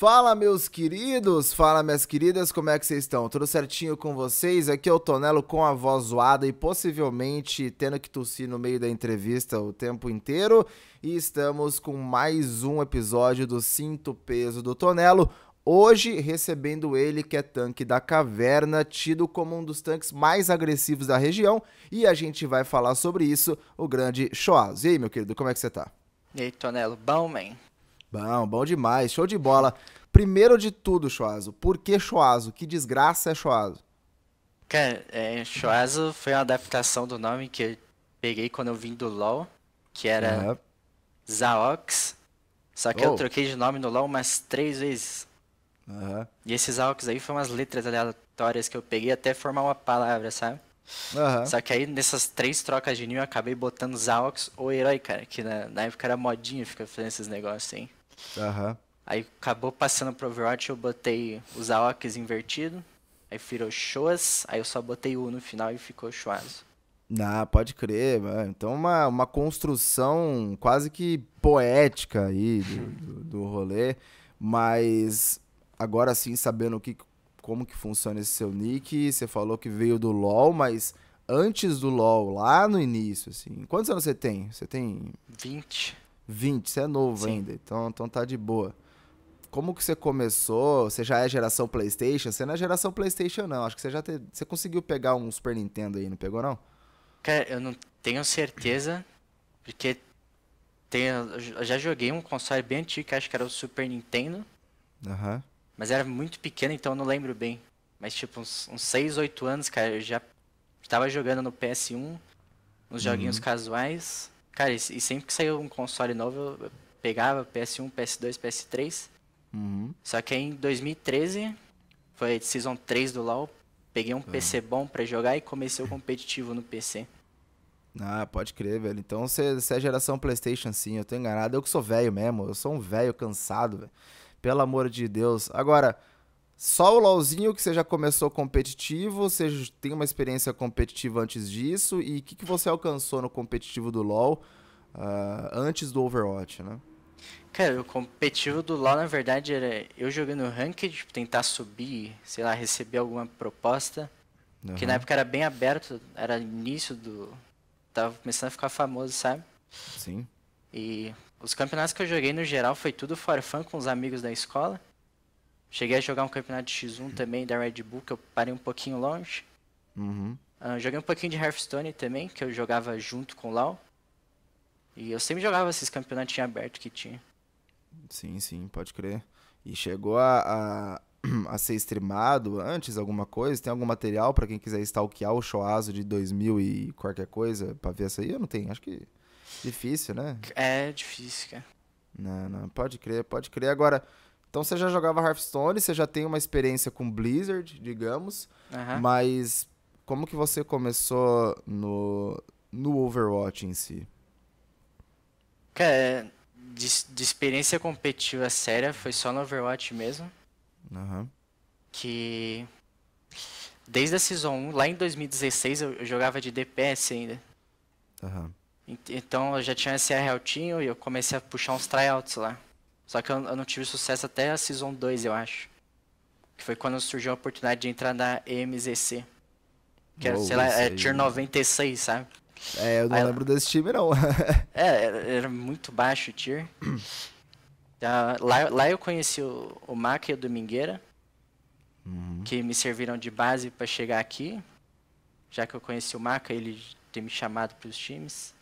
Fala, meus queridos! Fala, minhas queridas, como é que vocês estão? Tudo certinho com vocês? Aqui é o Tonelo com a voz zoada e possivelmente tendo que tossir no meio da entrevista o tempo inteiro. E estamos com mais um episódio do Cinto Peso do Tonelo. Hoje recebendo ele, que é tanque da caverna, tido como um dos tanques mais agressivos da região. E a gente vai falar sobre isso, o grande Shoaz. E aí, meu querido, como é que você tá? E aí, Tonelo, bom, man? Bom, bom demais, show de bola. Primeiro de tudo, Choazo, por que Choazo? Que desgraça é Choazo? Cara, é, Choazo foi uma adaptação do nome que eu peguei quando eu vim do LoL, que era uhum. Zaox, só que oh. eu troquei de nome no LoL umas três vezes. Uhum. E esses Zaox aí foram umas letras aleatórias que eu peguei até formar uma palavra, sabe? Uhum. Só que aí nessas três trocas de ninho eu acabei botando Zaox ou Herói, cara, que na, na época era modinha ficar fazendo esses negócios assim. Aham. Uhum. Aí acabou passando pro Overwatch, eu botei os Aoks invertido. Aí virou Shoas, aí eu só botei U no final e ficou Shoazo. Ah, pode crer, mano. Então uma, uma construção quase que poética aí do, do, do rolê. Mas agora sim, sabendo que, como que funciona esse seu nick, você falou que veio do LoL, mas antes do LoL, lá no início, assim. Quantos anos você tem? Você tem. 20. 20, você é novo Sim. ainda, então, então tá de boa. Como que você começou? Você já é geração PlayStation? Você não é geração PlayStation, não. Acho que você já te... você conseguiu pegar um Super Nintendo aí, não pegou, não? Cara, eu não tenho certeza, porque tem, eu já joguei um console bem antigo, que acho que era o Super Nintendo. Uhum. Mas era muito pequeno, então eu não lembro bem. Mas tipo, uns, uns 6, 8 anos, cara, eu já estava jogando no PS1, nos joguinhos uhum. casuais. Cara, e, sempre que saiu um console novo, eu pegava PS1, PS2, PS3. Uhum. Só que aí em 2013, foi Season 3 do LoL, peguei um uhum. PC bom para jogar e comecei o competitivo no PC. Ah, pode crer, velho. Então você, é geração PlayStation, sim. Eu tô enganado. Eu que sou velho mesmo. Eu sou um velho cansado, velho. Pelo amor de Deus. Agora, só o LoLzinho que você já começou competitivo, você tem uma experiência competitiva antes disso, e o que, que você alcançou no competitivo do LoL uh, antes do Overwatch, né? Cara, o competitivo do LoL, na verdade, era eu jogando ranked, tipo, tentar subir, sei lá, receber alguma proposta, uhum. que na época era bem aberto, era início do... tava começando a ficar famoso, sabe? Sim. E os campeonatos que eu joguei, no geral, foi tudo for fun com os amigos da escola. Cheguei a jogar um campeonato de X1 também da Red Bull, que eu parei um pouquinho longe. Uhum. Uh, joguei um pouquinho de Hearthstone também, que eu jogava junto com o Lau. E eu sempre jogava esses campeonatinhos abertos que tinha. Sim, sim, pode crer. E chegou a, a, a, ser streamado antes alguma coisa? Tem algum material para quem quiser stalkear o Shoazo de 2000 e qualquer coisa pra ver essa aí? Eu não tenho, acho que difícil, né? É difícil, cara. Não, não, pode crer, pode crer. Agora, então você já jogava Hearthstone, você já tem uma experiência com Blizzard, digamos, uhum. mas como que você começou no, no Overwatch em si? Cara, de, de experiência competitiva séria foi só no Overwatch mesmo. Uhum. Que desde a Season 1, lá em 2016, eu, eu jogava de DPS ainda. Uhum. Então eu já tinha SR altinho e eu comecei a puxar uns tryouts lá. Só que eu, eu, não tive sucesso até a Season 2, eu acho. Que foi quando surgiu a oportunidade de entrar na EMZC. Que era, sei lá, é Tier 96, sabe? É, eu não Aí, lembro desse time, não. é, era muito baixo o tier. lá, lá eu conheci o, o Maca e o Domingueira, uhum. que me serviram de base para chegar aqui. Já que eu conheci o Maca, ele tem me chamado para os times.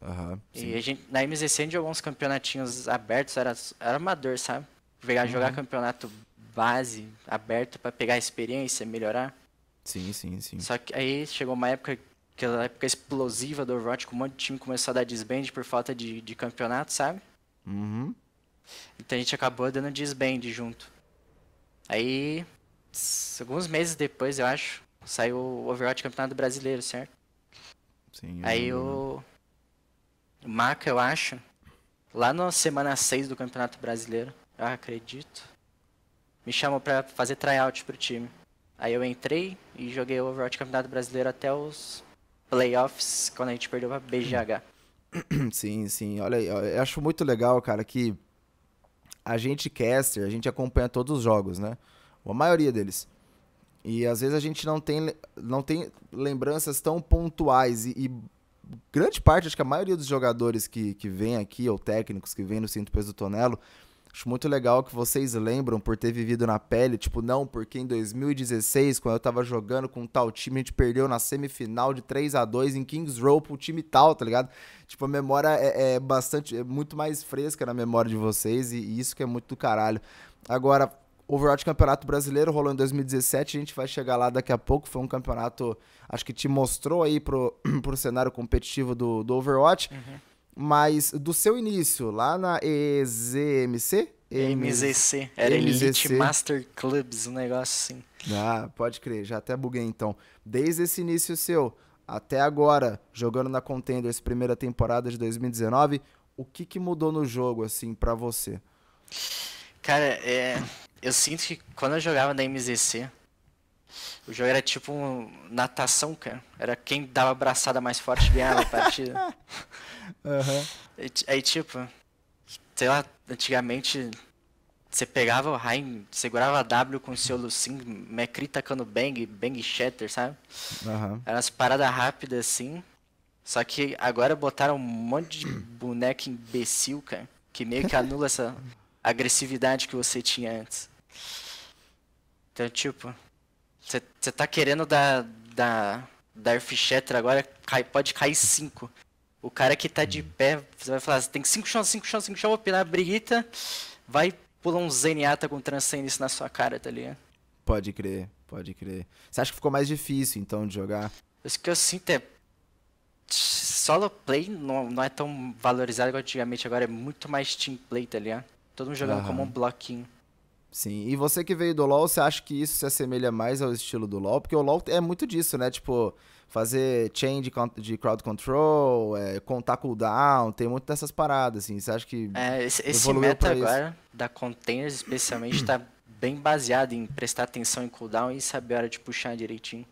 Uhum, e a gente, na MZC a gente jogou uns campeonatinhos abertos, era, era amador, sabe? Pegar, uhum. Jogar campeonato base, aberto para pegar experiência, melhorar. Sim, sim, sim. Só que aí chegou uma época aquela época explosiva do Overwatch, que um monte de time começou a dar disband por falta de, de campeonato, sabe? Uhum. Então a gente acabou dando disband junto. Aí, alguns meses depois, eu acho, saiu o Overwatch Campeonato Brasileiro, certo? Sim. Aí o, o Maca, eu acho, lá na semana 6 do Campeonato Brasileiro, eu acredito, me chamou pra fazer tryout pro time. Aí eu entrei e joguei o Overwatch Campeonato Brasileiro até os playoffs quando a gente perdeu pra BGH. Sim, sim. Olha aí, eu acho muito legal, cara, que a gente caster, a gente acompanha todos os jogos, né? A maioria deles. E às vezes a gente não tem, não tem lembranças tão pontuais. E, e grande parte, acho que a maioria dos jogadores que, que vem aqui, ou técnicos que vêm no Cinto Peso do Tonelo, Acho muito legal que vocês lembram por ter vivido na pele, tipo, não, porque em 2016, quando eu tava jogando com tal time, a gente perdeu na semifinal de 3 a 2 em Kings Row pro time tal, tá ligado? Tipo, a memória é, é bastante, é muito mais fresca na memória de vocês e, e isso que é muito do caralho. Agora, Overwatch Campeonato Brasileiro rolou em 2017, a gente vai chegar lá daqui a pouco. Foi um campeonato, acho que te mostrou aí pro, pro cenário competitivo do, do Overwatch. Uhum. Mas do seu início, lá na EZMC? MZC. Era MZC. Elite Master Clubs, um negócio assim. Ah, pode crer, já até buguei então. Desde esse início seu até agora, jogando na Contenders primeira temporada de 2019, o que, que mudou no jogo, assim, para você? Cara, é, eu sinto que quando eu jogava na MZC, o jogo era tipo um, natação, cara. Era quem dava a abraçada mais forte ganhava a partida. Uhum. Aí, tipo, sei lá, antigamente você pegava o Rain, segurava W com o seu Lucin, Mecri tacando bang, bang shatter, sabe? Uhum. Era umas paradas rápidas assim. Só que agora botaram um monte de boneco imbecil, cara, que meio que anula essa agressividade que você tinha antes. Então, tipo, você tá querendo dar, dar, dar Earth Shatter agora, cai, pode cair 5. O cara que tá de hum. pé, você vai falar, tem 5 chão, 5 chão, 5 chão, vou pinar a briguita, vai pular um Zenyatta com Transcendence na sua cara, tá ligado? Pode crer, pode crer. Você acha que ficou mais difícil, então, de jogar? Isso que eu sinto é... Solo play não, não é tão valorizado igual antigamente, agora é muito mais team play, tá ligado? Todo mundo jogando como um bloquinho. Sim, e você que veio do LoL, você acha que isso se assemelha mais ao estilo do LoL? Porque o LoL é muito disso, né? Tipo, fazer chain de, de crowd control, é, contar cooldown, tem muito dessas paradas, assim. Você acha que. É, esse, esse meta agora, da containers especialmente, está bem baseado em prestar atenção em cooldown e saber a hora de puxar direitinho.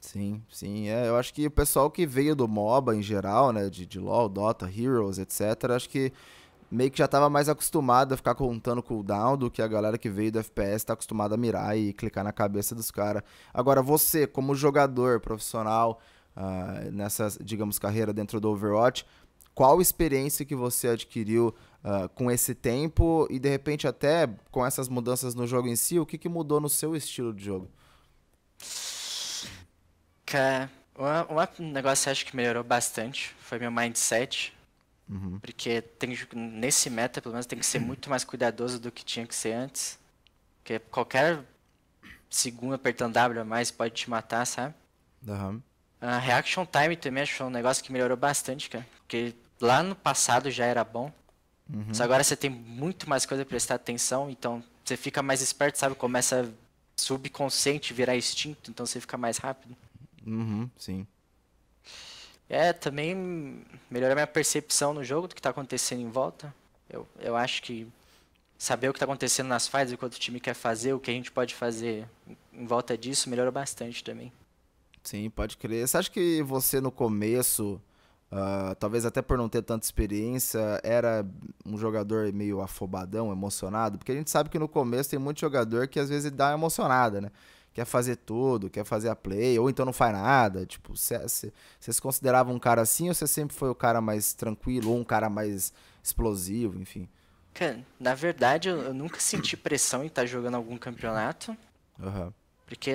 Sim, sim. É, eu acho que o pessoal que veio do MOBA em geral, né? De, de LoL, Dota, Heroes, etc., acho que meio que já estava mais acostumado a ficar contando cooldown do que a galera que veio do FPS tá acostumada a mirar e clicar na cabeça dos caras. Agora, você, como jogador profissional, uh, nessa, digamos, carreira dentro do Overwatch, qual experiência que você adquiriu uh, com esse tempo e, de repente, até com essas mudanças no jogo em si, o que, que mudou no seu estilo de jogo? Cara, um negócio que acho que melhorou bastante foi meu mindset Uhum. Porque tem, nesse meta, pelo menos, tem que ser muito mais cuidadoso do que tinha que ser antes. Porque qualquer segundo apertando W a mais pode te matar, sabe? Uhum. A reaction time também achou um negócio que melhorou bastante, cara. Porque lá no passado já era bom. Uhum. Mas agora você tem muito mais coisa pra prestar atenção, então você fica mais esperto, sabe? Começa subconsciente virar instinto, então você fica mais rápido. Uhum, sim. É, também melhorar minha percepção no jogo do que está acontecendo em volta. Eu, eu acho que saber o que está acontecendo nas fases, o que o time quer fazer, o que a gente pode fazer em volta disso, melhora bastante também. Sim, pode crer. Você acha que você no começo, uh, talvez até por não ter tanta experiência, era um jogador meio afobadão, emocionado? Porque a gente sabe que no começo tem muito jogador que às vezes dá emocionada, né? Quer fazer tudo, quer fazer a play, ou então não faz nada. Tipo, você se considerava um cara assim ou você sempre foi o cara mais tranquilo, ou um cara mais explosivo, enfim? Cara, na verdade, eu, eu nunca senti pressão em estar tá jogando algum campeonato. Uhum. Porque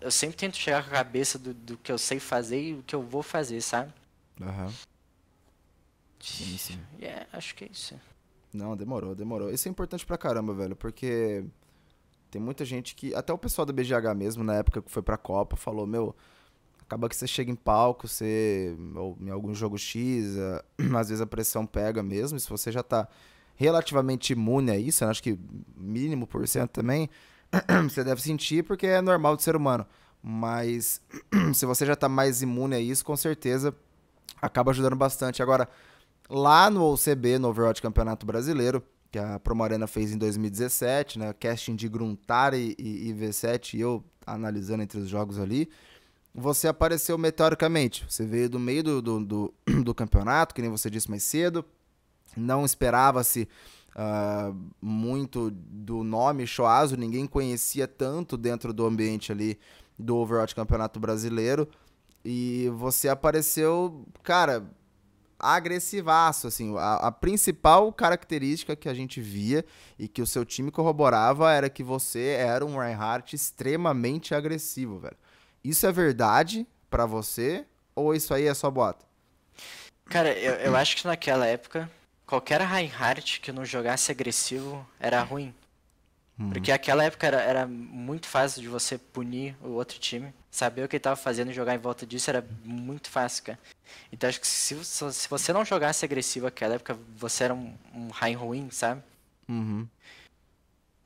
eu sempre tento chegar com a cabeça do, do que eu sei fazer e o que eu vou fazer, sabe? Aham. Uhum. Sim, sim. É, yeah, acho que é isso. Não, demorou, demorou. Isso é importante pra caramba, velho, porque tem muita gente que. Até o pessoal da BGH mesmo, na época que foi pra Copa, falou: Meu, acaba que você chega em palco, você. Ou em algum jogo X, às vezes a pressão pega mesmo. E se você já tá relativamente imune a isso, acho que mínimo por cento também, você deve sentir porque é normal do ser humano. Mas se você já tá mais imune a isso, com certeza acaba ajudando bastante. Agora, lá no OCB, no Overwatch Campeonato Brasileiro, que a Promo Arena fez em 2017, né? Casting de Gruntari e, e V7 e eu analisando entre os jogos ali. Você apareceu meteoricamente. Você veio do meio do, do, do, do campeonato, que nem você disse mais cedo. Não esperava-se uh, muito do nome Shoazo, ninguém conhecia tanto dentro do ambiente ali do Overwatch Campeonato Brasileiro. E você apareceu, cara, agressivaço, assim. A, a, principal característica que a gente via e que o seu time corroborava era que você era um Reinhardt extremamente agressivo, velho. Isso é verdade para você ou isso aí é só bota? Cara, eu, eu acho que naquela época, qualquer Reinhardt que não jogasse agressivo era ruim. Uhum. Porque aquela época era, era muito fácil de você punir o outro time. Saber o que ele tava fazendo e jogar em volta disso era muito fácil, cara. Então acho que se, se você não jogasse agressivo naquela época, você era um, um rain ruim, sabe? Uhum.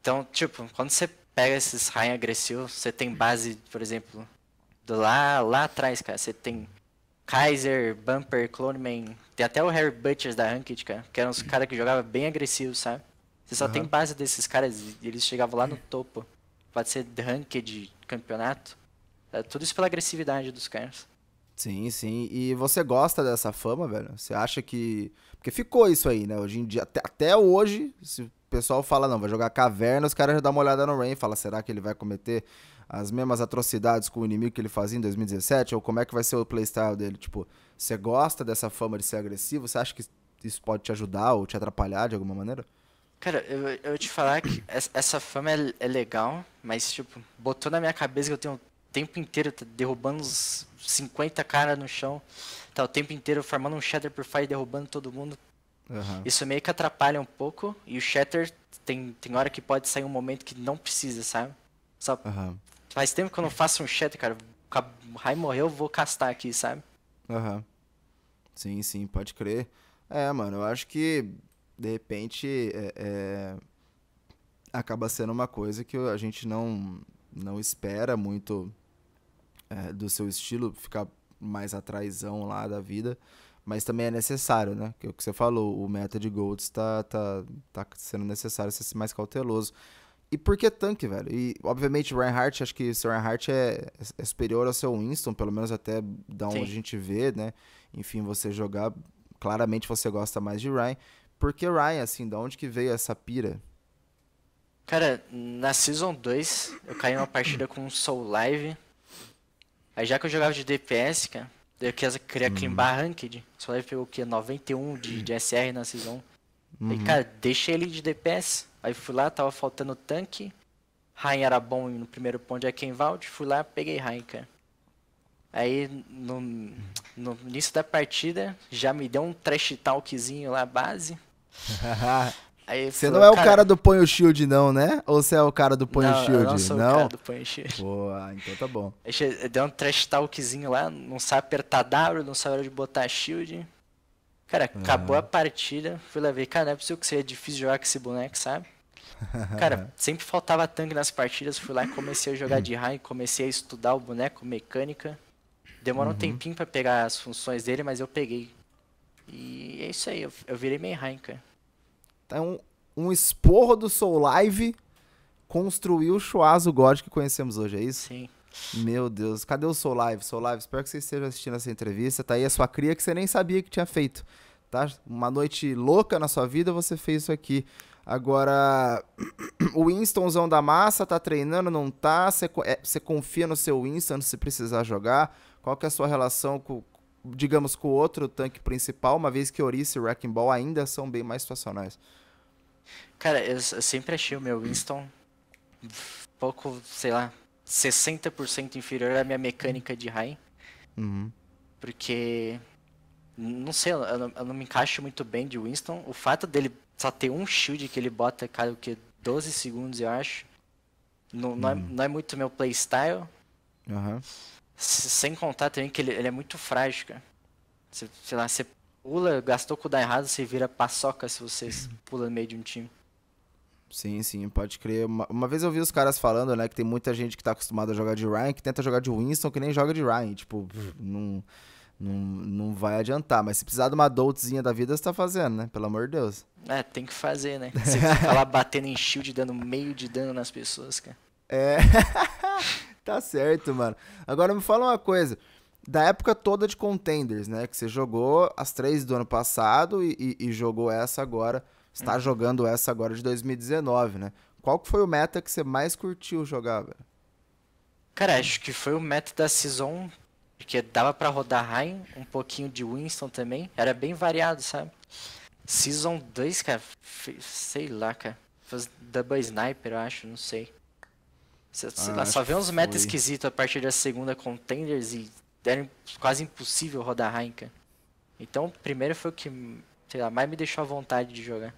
Então, tipo, quando você pega esses rain agressivos, você tem base, por exemplo, do lá, lá atrás, cara. Você tem Kaiser, Bumper, Cloneman, tem até o Harry Butchers da Ranked, cara, que eram os caras que jogavam bem agressivos, sabe? Você só uhum. tem base desses caras e eles chegavam lá no topo. Pode ser Ranked campeonato. É tudo isso pela agressividade dos caras. Sim, sim. E você gosta dessa fama, velho? Você acha que. Porque ficou isso aí, né? Hoje em dia, até, até hoje, se o pessoal fala, não, vai jogar caverna, os caras já dão uma olhada no Rain e falam, será que ele vai cometer as mesmas atrocidades com o inimigo que ele fazia em 2017? Ou como é que vai ser o playstyle dele? Tipo, você gosta dessa fama de ser agressivo? Você acha que isso pode te ajudar ou te atrapalhar de alguma maneira? Cara, eu, eu te falar que essa fama é, é, legal, mas, tipo, botou na minha cabeça que eu tenho tempo inteiro derrubando uns 50 caras no chão, tá o tempo inteiro formando um Shatter por Fire derrubando todo mundo. Uhum. Isso meio que atrapalha um pouco, e o Shatter tem, tem hora que pode sair um momento que não precisa, sabe? Só uhum. faz tempo que eu não faço um Shatter, cara. O Rai morreu, eu vou castar aqui, sabe? Aham. Uhum. Sim, sim, pode crer. É, mano, eu acho que de repente é, é, acaba sendo uma coisa que a gente não, não espera muito é, do seu estilo ficar mais atraizão lá da vida, mas também é necessário, né? Que é o que você falou, o meta de golds tá, tá, tá sendo necessário ser mais cauteloso. E por que tanque, velho? E, obviamente, o Reinhardt, acho que o seu Reinhardt é, é superior ao seu Winston, pelo menos até da onde Sim. a gente vê, né? Enfim, você jogar, claramente você gosta mais de Ryan. Por que Ryan, assim, da onde que veio essa pira? Cara, na Season 2, eu caí numa partida com um Soul Live. Aí já que eu jogava de DPS, cara, eu queria hum. climbar Ranked. Soul Live pegou o quê? 91 de, de SR na Season. Uhum. Aí, cara, deixei ele de DPS. Aí fui lá, tava faltando tanque. Rain era bom no primeiro ponto de Akenvald. Fui lá, peguei Rain, cara. Aí no, no início da partida já me deu um trash talkzinho lá, base. Aí você falou, não é o cara... cara do põe o shield, não, né? Ou você é o cara do põe o shield? Eu não sou não? o cara do põe o shield. Boa, então tá bom. Deu um trash talkzinho lá, não sabe apertar W, não sabe hora de botar shield. Cara, uhum. acabou a partida, fui lá ver, cara, não é possível que seja difícil jogar com esse boneco, sabe? Cara, sempre faltava tanque nas partidas, fui lá e comecei a jogar de raio, comecei a estudar o boneco, mecânica. Demorou uhum. um tempinho pra pegar as funções dele, mas eu peguei. E é isso aí, eu, eu virei meio rain, cara. Então, um esporro do Soul Live construiu o Chuazo God que conhecemos hoje, é isso? Sim. Meu Deus, cadê o Soul Live? Soul Live, espero que você esteja assistindo essa entrevista. Tá aí a sua cria que você nem sabia que tinha feito. Tá? Uma noite louca na sua vida, você fez isso aqui. Agora, o Winstonzão da massa tá treinando, não tá? Você, é, confia no seu Winston se precisar jogar? Qual que é a sua relação com, digamos, com o outro tanque principal, uma vez que Orice e Wrecking Ball ainda são bem mais situacionais? Cara, eu, eu sempre achei o meu Winston um pouco, sei lá, 60% inferior à minha mecânica de Rain. Uhum. Porque, não sei, eu não, eu não, me encaixo muito bem de Winston. O fato dele só ter um shield que ele bota, cara, o que? 12 segundos, eu acho. Não, uhum. não, é, uhum. não é muito meu playstyle. Uhum. Sem contar também que ele, ele é muito frágil, cara. Você, sei lá, você pula, gastou com o errado, você vira paçoca se você pula no meio de um time. Sim, sim, pode crer. Uma, uma, vez eu vi os caras falando, né, que tem muita gente que tá acostumada a jogar de Ryan, que tenta jogar de Winston, que nem joga de Ryan. Tipo, não, não, não vai adiantar. Mas se precisar de uma doltzinha da vida, você tá fazendo, né? Pelo amor de Deus. É, tem que fazer, né? Você fica lá batendo em shield, dando meio de dano nas pessoas, cara. É. Tá certo, mano. Agora me fala uma coisa. Da época toda de contenders, né? Que você jogou as três do ano passado e, e, e jogou essa agora está uhum. jogando essa agora de 2019, né? Qual que foi o meta que você mais curtiu jogar, velho? Cara, acho que foi o meta da Season, porque dava para rodar Rain, um pouquinho de Winston também, era bem variado, sabe? Season 2, cara, sei lá, cara. Faz Double Sniper, eu acho, não sei. Sei, ah, lá, só vê uns meta esquisitos a partir da segunda Contenders e era quase impossível rodar cara. Então, primeiro foi o que, sei lá, mais me deixou à vontade de jogar.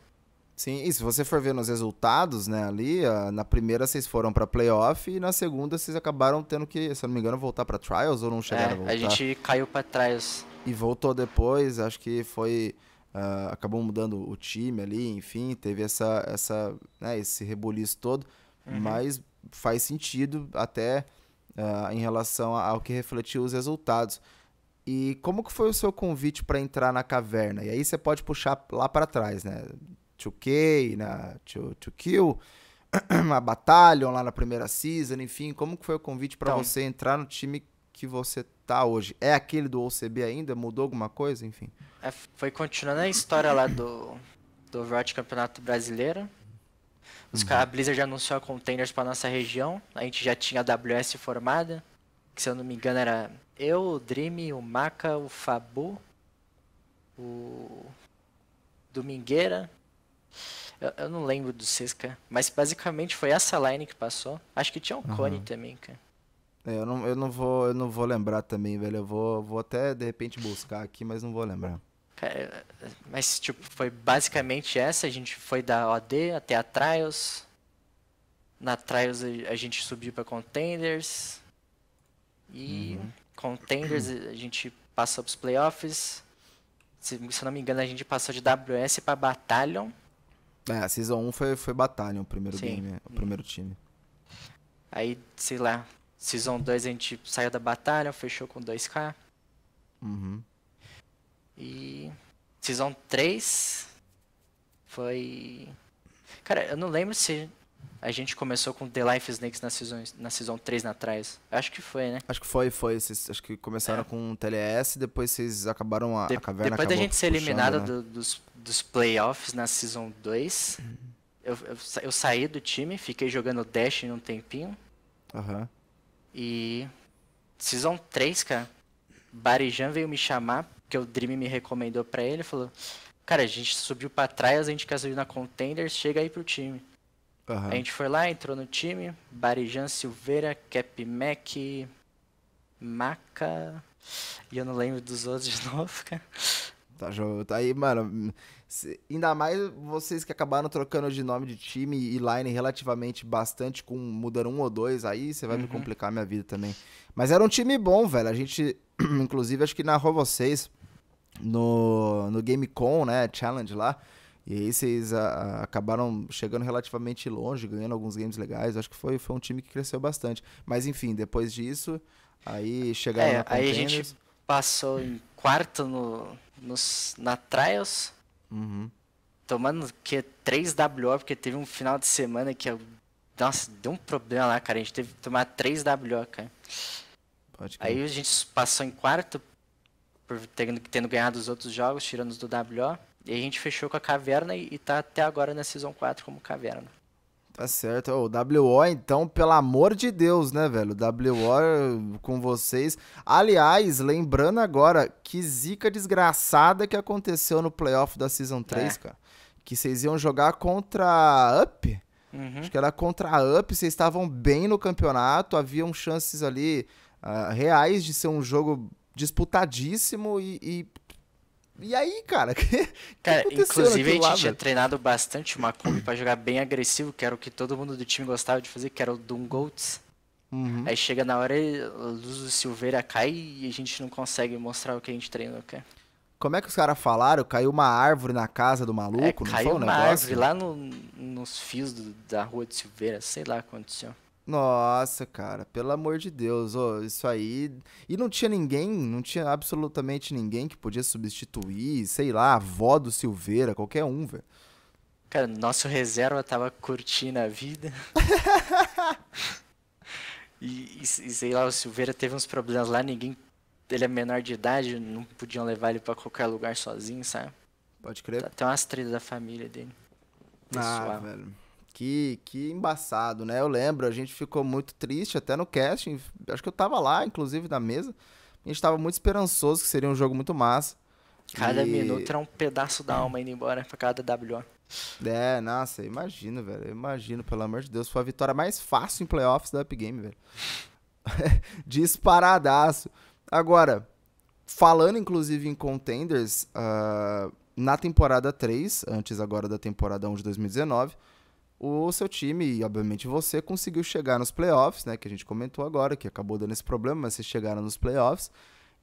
Sim, e se você for ver nos resultados, né, ali, na primeira vocês foram para playoff e na segunda vocês acabaram tendo que, se eu não me engano, voltar para trials ou não chegaram é, a voltar? a gente caiu para trials. E voltou depois, acho que foi uh, acabou mudando o time ali, enfim, teve essa essa, né, esse rebuliço todo, uhum. mas faz sentido até uh, em relação ao que refletiu os resultados. E como que foi o seu convite para entrar na caverna? E aí você pode puxar lá para trás, né? 2K, na 2Kill, a Battalion lá na primeira season, enfim, como que foi o convite para então, você entrar no time que você tá hoje? É aquele do OCB ainda? Mudou alguma coisa, enfim? É, foi continuando a história lá do do Overwatch Campeonato Brasileiro. Os uhum. a Blizzard anunciou a Containers para nossa região. A gente já tinha a WS formada, que se eu não me engano era eu, o Dream, o Maca, o Fabu, o Domingueira eu, eu não lembro do Cisca, mas basicamente foi essa line que passou. Acho que tinha um uhum. Cone também, cara. É, eu não, eu não vou, eu não vou lembrar também, velho. Eu vou, vou até de repente buscar aqui, mas não vou lembrar. Cara, mas tipo, foi basicamente essa, a gente foi da OD até a Trials. Na Trials a gente subiu para Contenders. E uhum. Contenders a gente passou pros playoffs. Se, se eu não me engano, a gente passou de WS para Battalion. É, a Season 1 foi, foi Batalha, o primeiro Sim. game, o primeiro time. Aí, sei lá, Season 2 a gente saiu da batalha, fechou com 2k. Uhum. E Season 3 foi. Cara, eu não lembro se a gente começou com The Life Snakes na season, na season 3 na atrás. Acho que foi, né? Acho que foi, foi. Vocês, acho que começaram é. com o TLS, depois vocês acabaram a, de, a caverna Depois da gente ser eliminado né? do, dos, dos playoffs na Season 2, uhum. eu, eu, eu, saí do time, fiquei jogando Dash um tempinho. Uhum. E Season 3, cara, Barijan veio me chamar, porque o Dream me recomendou pra ele, falou, cara, a gente subiu pra trás, a gente quer subir na Contenders, chega aí pro time. Uhum. A gente foi lá, entrou no time, Barijan Silveira, Cap Mac, Maca, e eu não lembro dos outros de novo, cara. Tá, tá aí, mano. Ainda mais vocês que acabaram trocando de nome de time e line relativamente bastante, com mudando um ou dois, aí você vai uhum. me complicar a minha vida também. Mas era um time bom, velho. A gente, inclusive, acho que narrou vocês no, no GameCon, né? Challenge lá. E aí vocês a, a, acabaram chegando relativamente longe, ganhando alguns games legais. Acho que foi, foi um time que cresceu bastante. Mas enfim, depois disso, aí chegaram é, Aí a gente passou em quarto no, nos, na Trials. Uhum. Tomando que 3 WO, porque teve um final de semana que eu. Nossa, deu um problema lá, cara. A gente teve que tomar 3 WO, cara. Pode Aí a gente passou em quarto, por tendo, tendo ganhado os outros jogos, tirando os do WO. E a gente fechou com a caverna e, e tá até agora na Season 4 como caverna. Tá certo. O WO, então, pelo amor de Deus, né, velho? WO com vocês. Aliás, lembrando agora, que zica desgraçada que aconteceu no playoff da Season 3, é. cara. Que vocês iam jogar contra a Up. Uhum. Acho que era contra a Up. Vocês estavam bem no campeonato. Haviam chances ali uh, reais de ser um jogo disputadíssimo e, e e aí, cara? Que, cara, que inclusive a gente lá, tinha velho? treinado bastante uma Kombi pra jogar bem agressivo, que era o que todo mundo do time gostava de fazer, que era o Doom Goats. Uhum. Aí chega na hora, a luz do Silveira cai e a gente não consegue mostrar o que a gente treinou, cara. Como é que os caras falaram? Caiu uma árvore na casa do maluco? É, não caiu foi um uma negócio? árvore lá no, nos fios do, da rua de Silveira, sei lá o que aconteceu. Nossa, cara, pelo amor de Deus, oh, isso aí. E não tinha ninguém, não tinha absolutamente ninguém que podia substituir, sei lá, a avó do Silveira, qualquer um, velho. Cara, nosso reserva tava curtindo a vida. e, e, e, sei lá, o Silveira teve uns problemas lá, ninguém. Ele é menor de idade, não podiam levar ele para qualquer lugar sozinho, sabe? Pode crer. Tem umas trilhas da família dele. Ah, velho. Que, que embaçado, né? Eu lembro, a gente ficou muito triste até no casting. Acho que eu tava lá, inclusive, na mesa. A gente tava muito esperançoso que seria um jogo muito massa. Cada e... minuto era um pedaço da alma indo embora pra cada WO. É, nossa, imagino, velho. Imagino, pelo amor de Deus. Foi a vitória mais fácil em playoffs da Up Game, velho. Disparadaço. Agora, falando inclusive em contenders, uh, na temporada 3, antes agora da temporada 1 de 2019, o seu time e, obviamente, você conseguiu chegar nos playoffs, né? Que a gente comentou agora, que acabou dando esse problema, mas vocês chegaram nos playoffs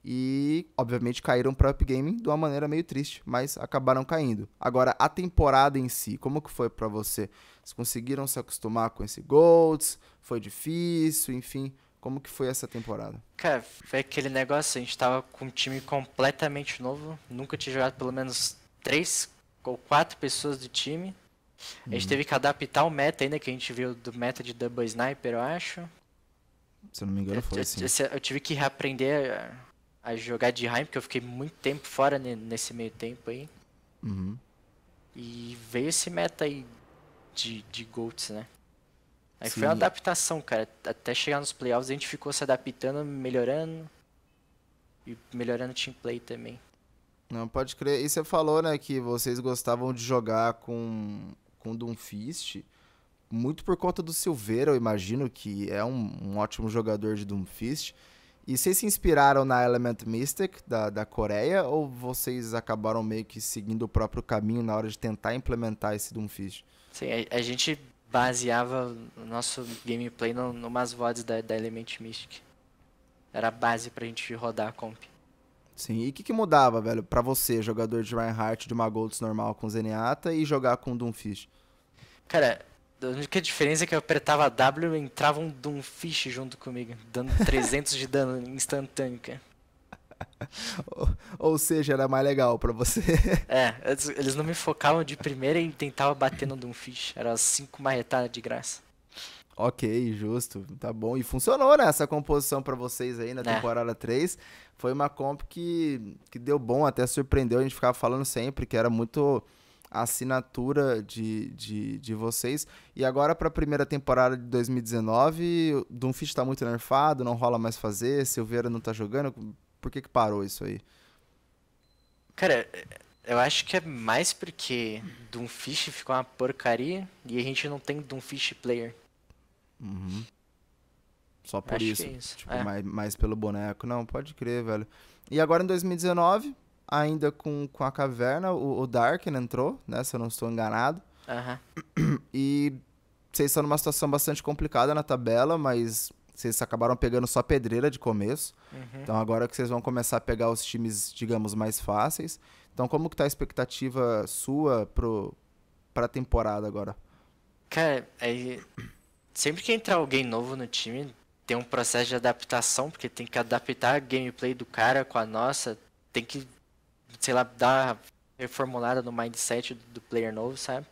e, obviamente, caíram para Up Gaming de uma maneira meio triste, mas acabaram caindo. Agora, a temporada em si, como que foi para você? Vocês conseguiram se acostumar com esse Golds? Foi difícil? Enfim, como que foi essa temporada? Cara, foi aquele negócio, a gente tava com um time completamente novo, nunca tinha jogado pelo menos três ou quatro pessoas do time. A gente teve que adaptar o meta ainda, que a gente viu do meta de Double Sniper, eu acho. Se eu não me engano, foi assim. Eu, tive que reaprender a, jogar de Heim, porque eu fiquei muito tempo fora nesse meio tempo aí. Uhum. E veio esse meta aí de, de GOATs, né? Aí Sim. foi uma adaptação, cara. Até chegar nos playoffs a gente ficou se adaptando, melhorando. E melhorando o team play também. Não, pode crer. E você falou, né, que vocês gostavam de jogar com, com Doomfist. Muito por conta do Silveira, eu imagino que é um, um ótimo jogador de Doomfist. E vocês se inspiraram na Element Mystic da, da Coreia ou vocês acabaram meio que seguindo o próprio caminho na hora de tentar implementar esse Doomfist? Sim, a, a gente baseava o nosso gameplay no, numas VODs da, da Element Mystic. Era a base pra gente rodar a comp. Sim, e o que, que mudava, velho, pra você, jogador de Reinhardt de uma Golds normal com Zenyatta e jogar com Doomfish? Cara, a única diferença é que eu apertava W e entrava um Doomfish junto comigo, dando 300 de dano instantâneo, cara. Ou seja, era mais legal para você. É, eles não me focavam de primeira e tentavam bater no Doomfish. Era cinco marretadas de graça. Ok, justo. Tá bom. E funcionou, né? Essa composição para vocês aí na é. temporada 3. Foi uma comp que, que deu bom, até surpreendeu. A gente ficava falando sempre que era muito assinatura de, de, de vocês. E agora, para a primeira temporada de 2019, Doomfish está muito nerfado, não rola mais fazer, Silveira não tá jogando. Por que, que parou isso aí? Cara, eu acho que é mais porque Doomfish ficou uma porcaria e a gente não tem Doomfish player. Uhum. Só por acho isso. É isso. Tipo, é. mais, mais pelo boneco. Não, pode crer, velho. E agora em 2019, ainda com, com a caverna, o, o Darken entrou, né? Se eu não estou enganado. Uhum. E vocês estão numa situação bastante complicada na tabela, mas vocês acabaram pegando só pedreira de começo. Uhum. Então agora que vocês vão começar a pegar os times, digamos, mais fáceis. Então como que tá a expectativa sua pro, pra temporada agora? Cara, aí, sempre que entrar alguém novo no time, tem um processo de adaptação, porque tem que adaptar a gameplay do cara com a nossa, tem que, sei lá, dar reformulada no mindset do player novo, sabe?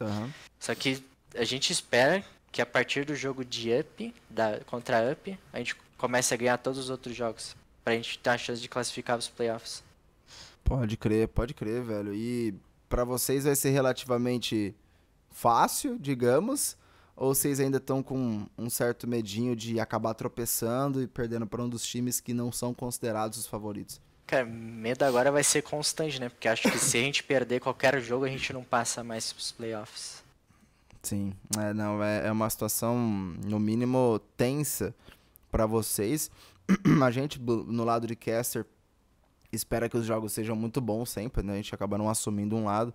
Uhum. Só que a gente espera que a partir do jogo de Up, da, contra Up, a gente comece a ganhar todos os outros jogos. Pra gente ter a chance de classificar os playoffs. Pode crer, pode crer, velho. E para vocês vai ser relativamente fácil, digamos, ou vocês ainda estão com um certo medinho de acabar tropeçando e perdendo para um dos times que não são considerados os favoritos? Cara, medo agora vai ser constante, né? Porque acho que se a gente perder qualquer jogo, a gente não passa mais pros playoffs. Sim, é, não, é, é uma situação, no mínimo, tensa para vocês. A gente, no lado de caster, espera que os jogos sejam muito bons sempre, né? A gente acaba não assumindo um lado,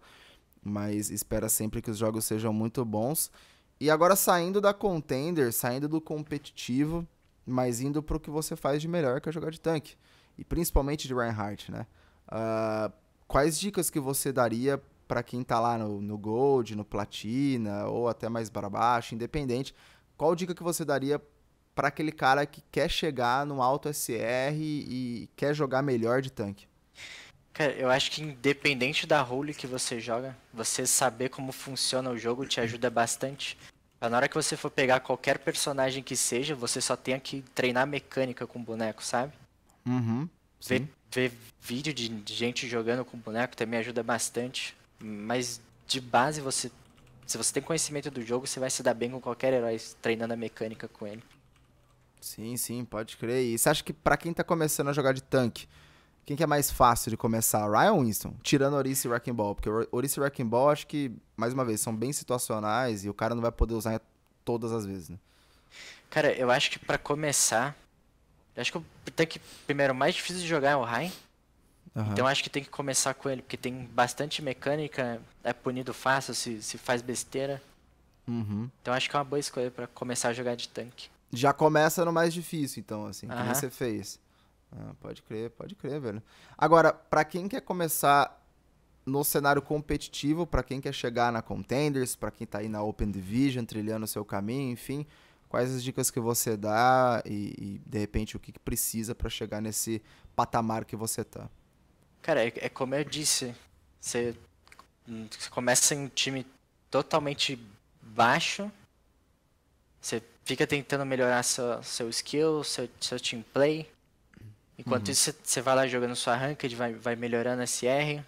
mas espera sempre que os jogos sejam muito bons. E agora saindo da contender, saindo do competitivo, mas indo pro que você faz de melhor, que é jogar de tanque. E principalmente de Reinhardt, né? Uh, quais dicas que você daria para quem tá lá no, no Gold, no Platina, ou até mais para baixo, independente, qual dica que você daria para aquele cara que quer chegar no alto SR e quer jogar melhor de tanque? Cara, eu acho que independente da role que você joga, você saber como funciona o jogo te ajuda bastante. Na hora que você for pegar qualquer personagem que seja, você só tenha que treinar mecânica com boneco, sabe? Uhum. Ver, ver vídeo de gente jogando com boneco também ajuda bastante. Mas de base você se você tem conhecimento do jogo, você vai se dar bem com qualquer herói treinando a mecânica com ele. Sim, sim, pode crer. E você acha que para quem tá começando a jogar de tanque, quem que é mais fácil de começar, Ryan Winston? Tirando Orice e Wrecking Ball. Porque Orice e Wrecking Ball, acho que, mais uma vez, são bem situacionais e o cara não vai poder usar todas as vezes, né? Cara, eu acho que para começar, eu acho que o tanque, primeiro, mais difícil de jogar é o Ryan. Uhum. Então acho que tem que começar com ele, porque tem bastante mecânica, é punido fácil se, se faz besteira. Uhum. Então acho que é uma boa escolha para começar a jogar de tanque. Já começa no mais difícil, então, assim, que você fez. Ah, pode crer, pode crer, velho. Agora, para quem quer começar no cenário competitivo, para quem quer chegar na Contenders, para quem tá aí na Open Division, trilhando o seu caminho, enfim, quais as dicas que você dá e, e de repente o que, que precisa para chegar nesse patamar que você tá? Cara, é, é como eu disse, você, você começa em um time totalmente baixo, você fica tentando melhorar seu, seu skill, seu, seu team play. Enquanto uhum. isso, você vai lá jogando sua ranked, vai, vai melhorando SR.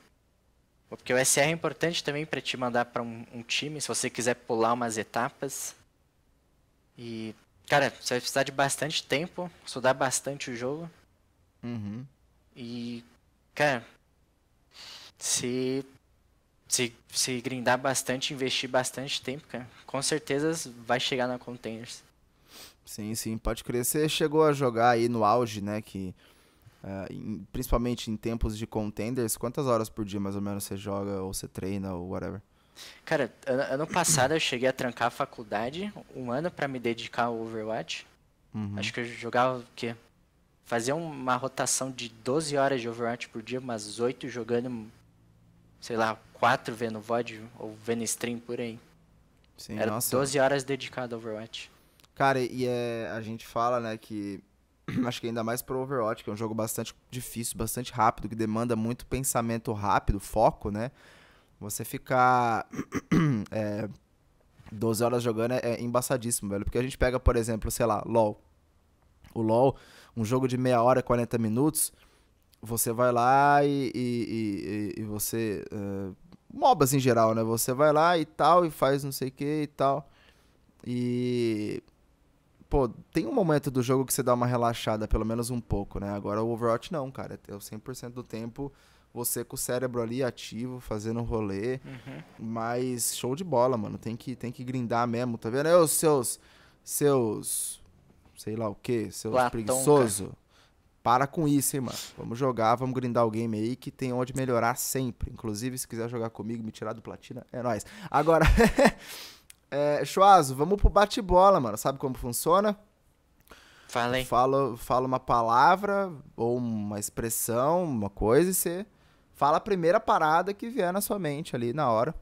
Porque o SR é importante também para te mandar para um, um, time, se você quiser pular umas etapas. E, cara, você vai precisar de bastante tempo, estudar bastante o jogo. Uhum. E, cara, se se, se grindar bastante, investir bastante tempo, cara, com certeza vai chegar na Containers. Sim, sim, pode crer. Você chegou a jogar aí no auge, né? Que, uh, em, principalmente em tempos de contenders, quantas horas por dia mais ou menos você joga ou você treina ou whatever? Cara, ano, passado eu cheguei a trancar a faculdade, um ano para me dedicar ao Overwatch. Uhum. Acho que eu jogava o quê? Fazia uma rotação de 12 horas de Overwatch por dia, umas 8 jogando, sei lá, quatro vendo VOD ou vendo stream por aí. Sim, Era nossa. 12 horas dedicado ao Overwatch. Cara, e é, a gente fala, né, que acho que ainda mais pro Overwatch, que é um jogo bastante difícil, bastante rápido, que demanda muito pensamento rápido, foco, né? Você ficar é, 12 horas jogando é, é embaçadíssimo, velho. Porque a gente pega, por exemplo, sei lá, LoL. O LoL, um jogo de meia hora, 40 minutos, você vai lá e, e, e, e você uh, MOBAs em geral, né? Você vai lá e tal, e faz não sei o que e tal. E. Pô, tem um momento do jogo que você dá uma relaxada, pelo menos um pouco, né? Agora o Overwatch não, cara. É o 100% do tempo você com o cérebro ali ativo, fazendo um rolê. Uhum. Mas show de bola, mano. Tem que, tem que grindar mesmo, tá vendo? É os seus. Seus. Sei lá o que, seus preguiçoso. Para com isso, hein, mano. Vamos jogar, vamos grindar o game aí que tem onde melhorar sempre. Inclusive, se quiser jogar comigo, me tirar do platina, é nóis. Agora, é, Chuazo, vamos pro bate-bola, mano. Sabe como funciona? Fala aí. Fala, fala uma palavra ou uma expressão, uma coisa e você fala a primeira parada que vier na sua mente ali na hora.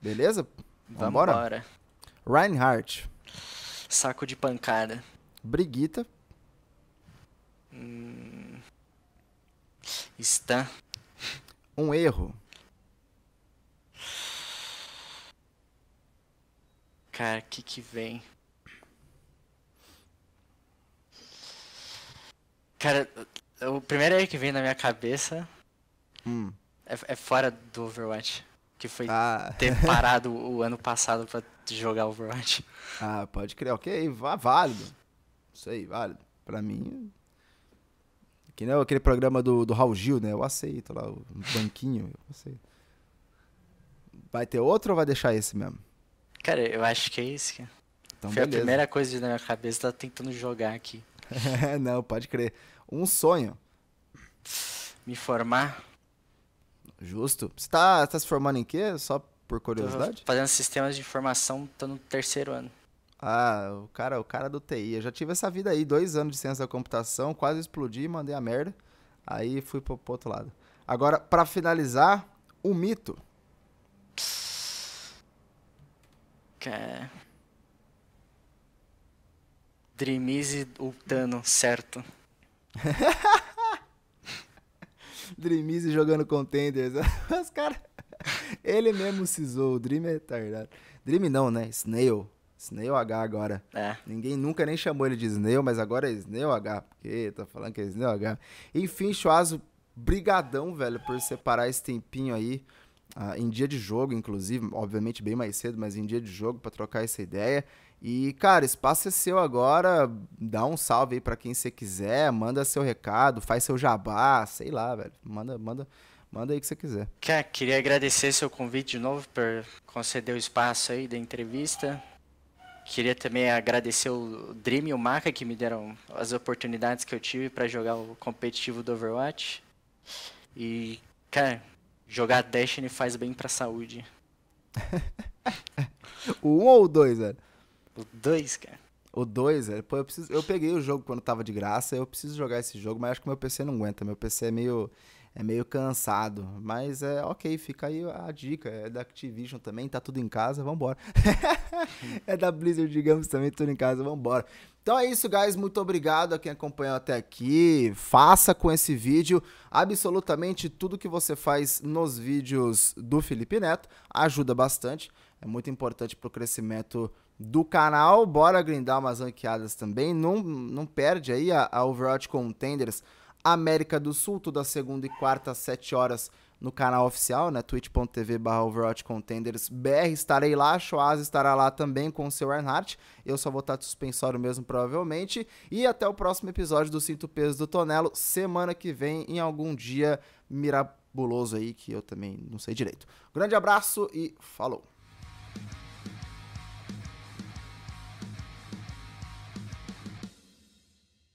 Beleza? Vamos embora. Reinhardt. Saco de pancada. Briguita. Hum... Está. Um erro. Cara, o que que vem? Cara, o primeiro erro que vem na minha cabeça hum. é, é, fora do Overwatch. Que foi ah. ter parado o ano passado pra jogar Overwatch. Ah, pode crer. Ok, válido. Isso aí, válido. Pra mim, que nem aquele programa do, do Raul Gil, né? Eu aceito lá, o banquinho, eu aceito. Vai ter outro ou vai deixar esse mesmo? Cara, eu acho que é. Cara. Então, Foi beleza. a primeira coisa na minha cabeça, tá tentando jogar aqui. Não, pode crer. Um sonho. Me formar. Justo. Você tá, tá se formando em quê? Só por curiosidade? Tô fazendo sistemas de informação, tô no terceiro ano. Ah, o cara, o cara do TI. Eu já tive essa vida aí, dois anos de ciência da computação, quase explodi, mandei a merda. Aí fui pro, pro outro lado. Agora, para finalizar, o mito. Cara. Dreamize ultando, certo. Dreamize jogando contenders. Os caras. Ele mesmo cisou. O Dream é retardado. Dream não, né? Snail. Snail H agora. É. Ninguém nunca nem chamou ele de Snail, mas agora é Snail H, porque tá falando que é Snail H. Enfim, Chuazo, brigadão, velho, por separar esse tempinho aí. Uh, em dia de jogo, inclusive, obviamente bem mais cedo, mas em dia de jogo para trocar essa ideia. E, cara, espaço é seu agora. Dá um salve aí para quem você quiser, manda seu recado, faz seu jabá, sei lá, velho. Manda, manda, manda aí o que você quiser. Cara, queria agradecer seu convite de novo por conceder o espaço aí da entrevista. Queria também agradecer o Dream e o Maca que me deram as oportunidades que eu tive para jogar o competitivo do Overwatch. E, cara, jogar Destiny faz bem pra saúde. o 1 ou o 2, velho? O 2, cara. O 2, velho. Pô, eu, preciso, eu peguei o jogo quando tava de graça, eu preciso jogar esse jogo, mas acho que meu PC não aguenta. Meu PC é meio é meio cansado. Mas é ok, fica aí a dica. É da Activision também, tá tudo em casa, vambora. é da Blizzard, digamos, também, tudo em casa, vambora. Então é isso, guys. Muito obrigado a quem acompanhou até aqui. Faça com esse vídeo absolutamente tudo que você faz nos vídeos do Felipe Neto. Ajuda bastante. É muito importante para o crescimento do canal. Bora grindar umas ranqueadas também. Não, não perde aí a, a Overwatch Contenders América do Sul, toda segunda e quarta às 7 horas no canal oficial, né, twitch.tv Overwatch Contenders BR, estarei lá, Shoaz estará lá também com o seu Reinhardt, eu só vou estar de suspensório mesmo provavelmente, e até o próximo episódio do Cinto Peso do Tonelo, semana que vem, em algum dia mirabuloso aí, que eu também não sei direito. Grande abraço e falou!